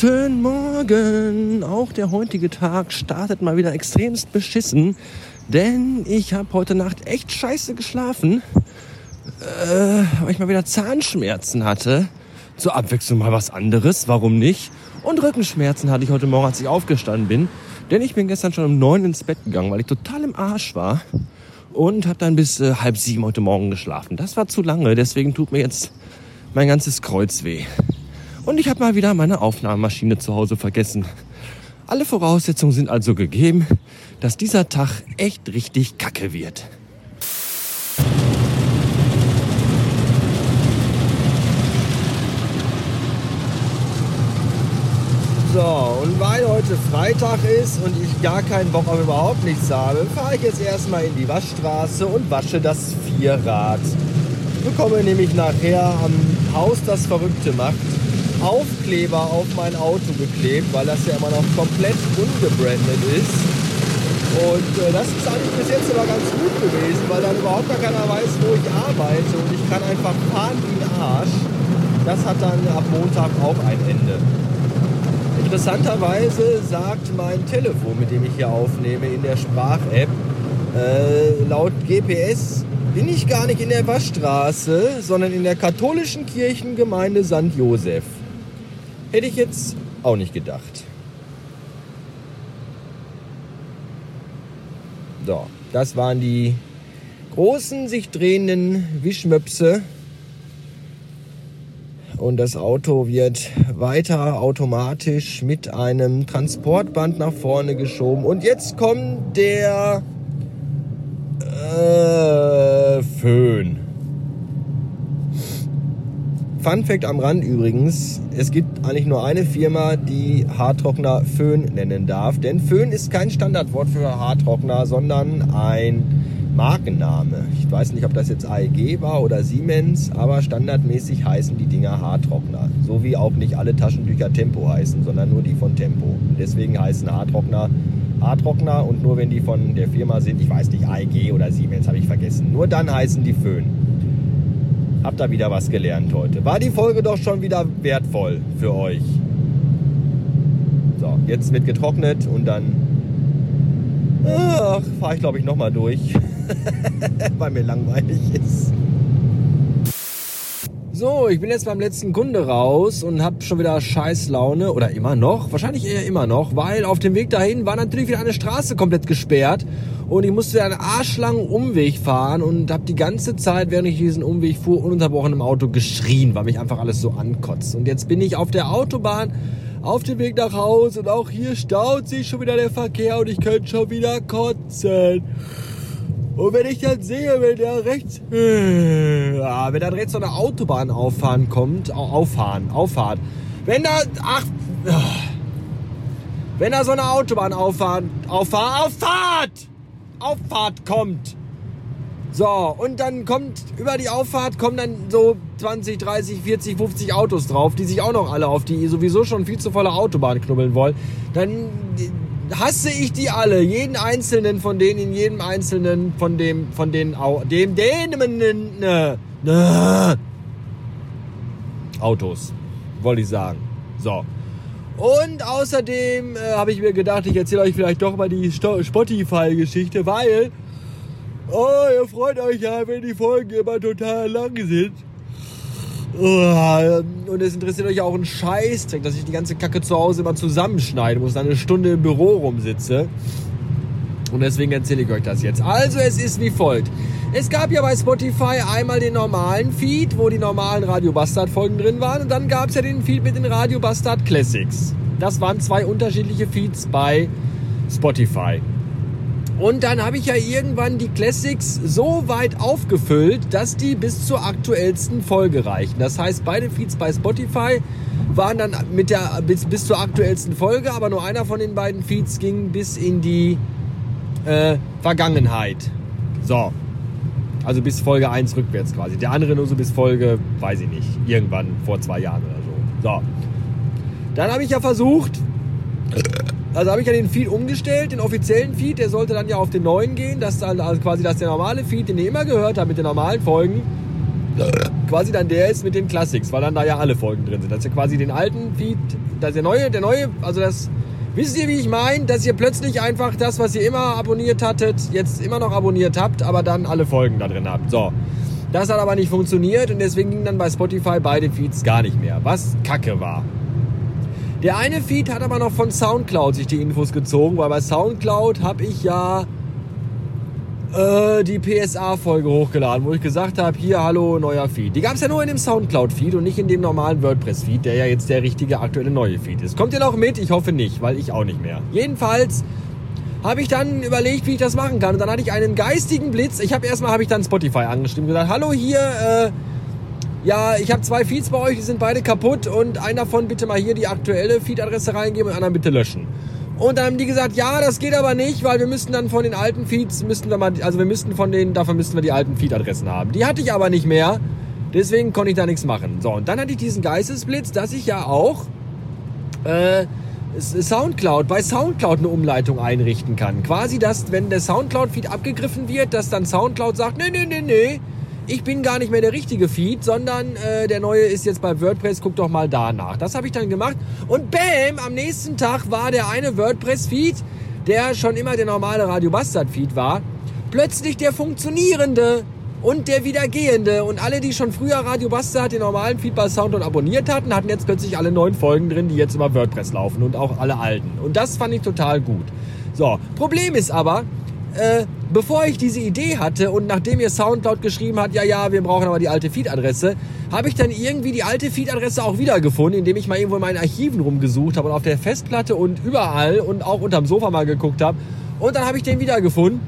Guten Morgen! Auch der heutige Tag startet mal wieder extremst beschissen, denn ich habe heute Nacht echt scheiße geschlafen, äh, weil ich mal wieder Zahnschmerzen hatte. Zur Abwechslung mal was anderes, warum nicht? Und Rückenschmerzen hatte ich heute Morgen, als ich aufgestanden bin, denn ich bin gestern schon um neun ins Bett gegangen, weil ich total im Arsch war und habe dann bis äh, halb sieben heute Morgen geschlafen. Das war zu lange, deswegen tut mir jetzt mein ganzes Kreuz weh. Und ich habe mal wieder meine Aufnahmemaschine zu Hause vergessen. Alle Voraussetzungen sind also gegeben, dass dieser Tag echt richtig kacke wird. So, und weil heute Freitag ist und ich gar keinen Bock auf überhaupt nichts habe, fahre ich jetzt erstmal in die Waschstraße und wasche das Vierrad. Bekomme nämlich nachher am Haus das Verrückte macht Aufkleber auf mein Auto geklebt, weil das ja immer noch komplett ungebrandet ist. Und äh, das ist eigentlich bis jetzt aber ganz gut gewesen, weil dann überhaupt gar keiner weiß, wo ich arbeite und ich kann einfach fahren wie ein Arsch. Das hat dann ab Montag auch ein Ende. Interessanterweise sagt mein Telefon, mit dem ich hier aufnehme, in der Sprach-App, äh, laut GPS bin ich gar nicht in der Waschstraße, sondern in der katholischen Kirchengemeinde St. Josef. Hätte ich jetzt auch nicht gedacht. So, das waren die großen, sich drehenden Wischmöpse. Und das Auto wird weiter automatisch mit einem Transportband nach vorne geschoben. Und jetzt kommt der äh, Föhn. Fun Fact am Rand übrigens, es gibt eigentlich nur eine Firma, die Haartrockner Föhn nennen darf. Denn Föhn ist kein Standardwort für Haartrockner, sondern ein Markenname. Ich weiß nicht, ob das jetzt AEG war oder Siemens, aber standardmäßig heißen die Dinger Haartrockner. So wie auch nicht alle Taschentücher Tempo heißen, sondern nur die von Tempo. Und deswegen heißen Haartrockner Haartrockner und nur wenn die von der Firma sind, ich weiß nicht, AEG oder Siemens, habe ich vergessen, nur dann heißen die Föhn. Habt da wieder was gelernt heute. War die Folge doch schon wieder wertvoll für euch. So, jetzt wird getrocknet und dann fahre ich glaube ich nochmal durch, weil mir langweilig ist. So, ich bin jetzt beim letzten Kunde raus und habe schon wieder Scheißlaune oder immer noch, wahrscheinlich eher immer noch, weil auf dem Weg dahin war natürlich wieder eine Straße komplett gesperrt und ich musste einen arschlangen Umweg fahren und habe die ganze Zeit, während ich diesen Umweg fuhr, ununterbrochen im Auto geschrien, weil mich einfach alles so ankotzt. Und jetzt bin ich auf der Autobahn auf dem Weg nach Hause und auch hier staut sich schon wieder der Verkehr und ich könnte schon wieder kotzen. Und wenn ich dann sehe, wenn da rechts, äh, ja, wenn da rechts so eine Autobahn auffahren kommt, auffahren, auffahrt, wenn da, ach, äh, wenn da so eine Autobahn auffahren, auffahrt, auffahrt, Auffahrt kommt. So, und dann kommt, über die Auffahrt kommen dann so 20, 30, 40, 50 Autos drauf, die sich auch noch alle auf die sowieso schon viel zu volle Autobahn knubbeln wollen. Dann hasse ich die alle, jeden einzelnen von denen, in jedem einzelnen von dem, von den, dem, dem, ne, ne, Autos, wollte ich sagen. So. Und außerdem äh, habe ich mir gedacht, ich erzähle euch vielleicht doch mal die Spotify-Geschichte, weil, oh, ihr freut euch ja, wenn die Folgen immer total lang sind. Und es interessiert euch auch ein Scheißdreck, dass ich die ganze Kacke zu Hause immer zusammenschneiden muss, dann eine Stunde im Büro rumsitze. Und deswegen erzähle ich euch das jetzt. Also es ist wie folgt. Es gab ja bei Spotify einmal den normalen Feed, wo die normalen Radio Bastard Folgen drin waren. Und dann gab es ja den Feed mit den Radio Bastard Classics. Das waren zwei unterschiedliche Feeds bei Spotify. Und dann habe ich ja irgendwann die Classics so weit aufgefüllt, dass die bis zur aktuellsten Folge reichen. Das heißt, beide Feeds bei Spotify waren dann mit der, bis, bis zur aktuellsten Folge, aber nur einer von den beiden Feeds ging bis in die äh, Vergangenheit. So. Also bis Folge 1 rückwärts quasi. Der andere nur so bis Folge, weiß ich nicht, irgendwann vor zwei Jahren oder so. So. Dann habe ich ja versucht, also habe ich ja den Feed umgestellt, den offiziellen Feed, der sollte dann ja auf den neuen gehen, dass dann also quasi dass der normale Feed, den ihr immer gehört habt mit den normalen Folgen, quasi dann der ist mit den Classics, weil dann da ja alle Folgen drin sind. Dass ihr quasi den alten Feed, dass der neue, der neue, also das, wisst ihr, wie ich meine? Dass ihr plötzlich einfach das, was ihr immer abonniert hattet, jetzt immer noch abonniert habt, aber dann alle Folgen da drin habt. So. Das hat aber nicht funktioniert und deswegen ging dann bei Spotify beide Feeds gar nicht mehr, was kacke war. Der eine Feed hat aber noch von Soundcloud sich die Infos gezogen, weil bei Soundcloud habe ich ja äh, die PSA-Folge hochgeladen, wo ich gesagt habe, hier, hallo, neuer Feed. Die gab es ja nur in dem Soundcloud-Feed und nicht in dem normalen WordPress-Feed, der ja jetzt der richtige aktuelle neue Feed ist. Kommt ihr noch mit? Ich hoffe nicht, weil ich auch nicht mehr. Jedenfalls habe ich dann überlegt, wie ich das machen kann. Und dann hatte ich einen geistigen Blitz. Ich habe erstmal habe ich dann Spotify angeschrieben und gesagt, hallo hier, äh, ja, ich habe zwei Feeds bei euch, die sind beide kaputt und einer davon bitte mal hier die aktuelle Feed-Adresse reingeben und anderen bitte löschen. Und dann haben die gesagt, ja, das geht aber nicht, weil wir müssten dann von den alten Feeds, müssten wir mal, also wir müssten von denen, dafür müssten wir die alten Feed-Adressen haben. Die hatte ich aber nicht mehr, deswegen konnte ich da nichts machen. So, und dann hatte ich diesen Geistesblitz, dass ich ja auch äh, Soundcloud, bei Soundcloud eine Umleitung einrichten kann. Quasi, dass, wenn der Soundcloud-Feed abgegriffen wird, dass dann Soundcloud sagt, nee, nee, nee, nee, ich bin gar nicht mehr der richtige Feed, sondern äh, der neue ist jetzt bei WordPress, guck doch mal danach. Das habe ich dann gemacht und bam, am nächsten Tag war der eine WordPress-Feed, der schon immer der normale Radio Bastard-Feed war, plötzlich der funktionierende und der wiedergehende. Und alle, die schon früher Radio Bastard den normalen Feed bei Soundcloud abonniert hatten, hatten jetzt plötzlich alle neuen Folgen drin, die jetzt über WordPress laufen und auch alle alten. Und das fand ich total gut. So, Problem ist aber, äh, bevor ich diese Idee hatte und nachdem ihr Soundcloud geschrieben hat, ja, ja, wir brauchen aber die alte Feed-Adresse, habe ich dann irgendwie die alte Feed-Adresse auch wiedergefunden, indem ich mal irgendwo in meinen Archiven rumgesucht habe und auf der Festplatte und überall und auch unterm Sofa mal geguckt habe. Und dann habe ich den wiedergefunden.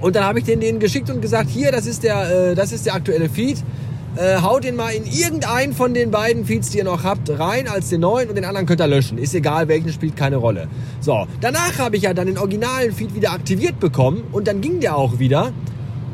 Und dann habe ich den denen geschickt und gesagt, hier, das ist der, äh, das ist der aktuelle Feed äh, haut den mal in irgendeinen von den beiden Feeds, die ihr noch habt, rein als den neuen und den anderen könnt ihr löschen. Ist egal, welchen spielt keine Rolle. So, danach habe ich ja dann den originalen Feed wieder aktiviert bekommen und dann ging der auch wieder.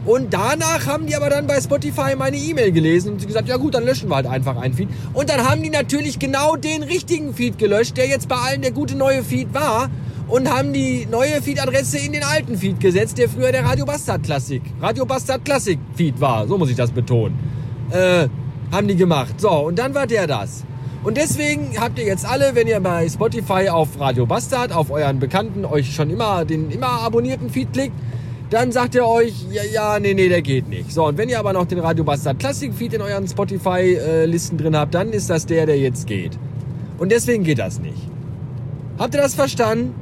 Und danach haben die aber dann bei Spotify meine E-Mail gelesen und gesagt, ja gut, dann löschen wir halt einfach einen Feed. Und dann haben die natürlich genau den richtigen Feed gelöscht, der jetzt bei allen der gute neue Feed war. Und haben die neue Feed-Adresse in den alten Feed gesetzt, der früher der Radio Bastard Classic, Radio Bastard Classic Feed war. So muss ich das betonen äh, haben die gemacht. So, und dann war der das. Und deswegen habt ihr jetzt alle, wenn ihr bei Spotify auf Radio Bastard, auf euren Bekannten, euch schon immer den immer abonnierten Feed klickt, dann sagt ihr euch, ja, ja, nee, nee, der geht nicht. So, und wenn ihr aber noch den Radio Bastard Classic Feed in euren Spotify-Listen drin habt, dann ist das der, der jetzt geht. Und deswegen geht das nicht. Habt ihr das verstanden?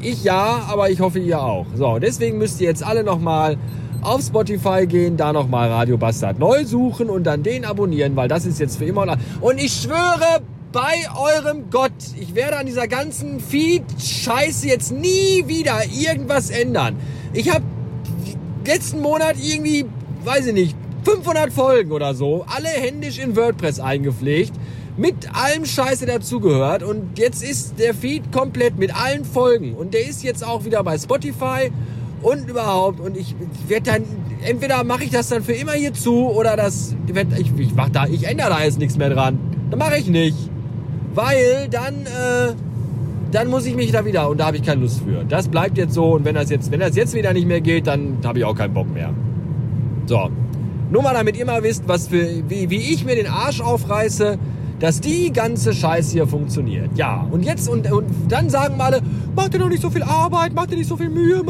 Ich ja, aber ich hoffe ihr auch. So, deswegen müsst ihr jetzt alle nochmal auf Spotify gehen, da nochmal Radio Bastard neu suchen und dann den abonnieren, weil das ist jetzt für immer. Und ich schwöre bei eurem Gott, ich werde an dieser ganzen Feed-Scheiße jetzt nie wieder irgendwas ändern. Ich habe letzten Monat irgendwie, weiß ich nicht, 500 Folgen oder so, alle händisch in WordPress eingepflegt mit allem Scheiße dazugehört und jetzt ist der Feed komplett mit allen Folgen und der ist jetzt auch wieder bei Spotify und überhaupt. Und ich werde dann, entweder mache ich das dann für immer hier zu oder das, ich, ich mach da, ich ändere da jetzt nichts mehr dran. Dann mache ich nicht. Weil dann, äh, dann muss ich mich da wieder und da habe ich keine Lust für. Das bleibt jetzt so und wenn das jetzt, wenn das jetzt wieder nicht mehr geht, dann habe ich auch keinen Bock mehr. So. Nur mal damit ihr mal wisst, was für, wie, wie ich mir den Arsch aufreiße, dass die ganze Scheiße hier funktioniert. Ja, und jetzt, und, und dann sagen alle, macht ihr doch nicht so viel Arbeit, macht ihr nicht so viel Mühe,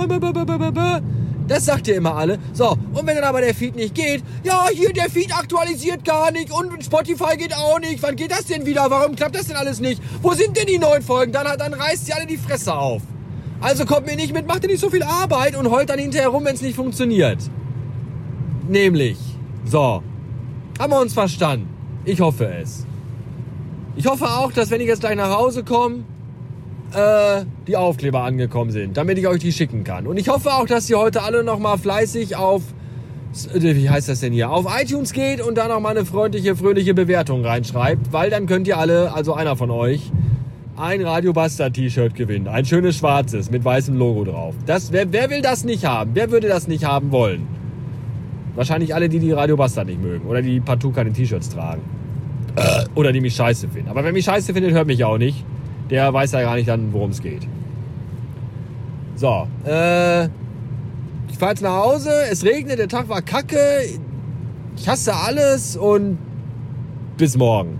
das sagt ihr immer alle. So, und wenn dann aber der Feed nicht geht, ja, hier der Feed aktualisiert gar nicht und Spotify geht auch nicht. Wann geht das denn wieder? Warum klappt das denn alles nicht? Wo sind denn die neuen Folgen? Dann, dann reißt ihr alle die Fresse auf. Also kommt mir nicht mit, macht ihr nicht so viel Arbeit und heult dann hinterher rum, wenn es nicht funktioniert. Nämlich, so, haben wir uns verstanden? Ich hoffe es. Ich hoffe auch, dass wenn ich jetzt gleich nach Hause komme, äh, die Aufkleber angekommen sind, damit ich euch die schicken kann. Und ich hoffe auch, dass ihr heute alle nochmal fleißig auf, äh, wie heißt das denn hier, auf iTunes geht und da nochmal eine freundliche, fröhliche Bewertung reinschreibt, weil dann könnt ihr alle, also einer von euch, ein Radio Bastard T-Shirt gewinnen. Ein schönes schwarzes mit weißem Logo drauf. Das, wer, wer will das nicht haben? Wer würde das nicht haben wollen? Wahrscheinlich alle, die die Radio Bastard nicht mögen oder die partout keine T-Shirts tragen. Äh, oder die mich scheiße finden. Aber wer mich scheiße findet, hört mich auch nicht. Der weiß ja gar nicht dann, worum es geht. So, äh, ich fahre jetzt nach Hause. Es regnet, der Tag war kacke. ich hasse alles und bis morgen.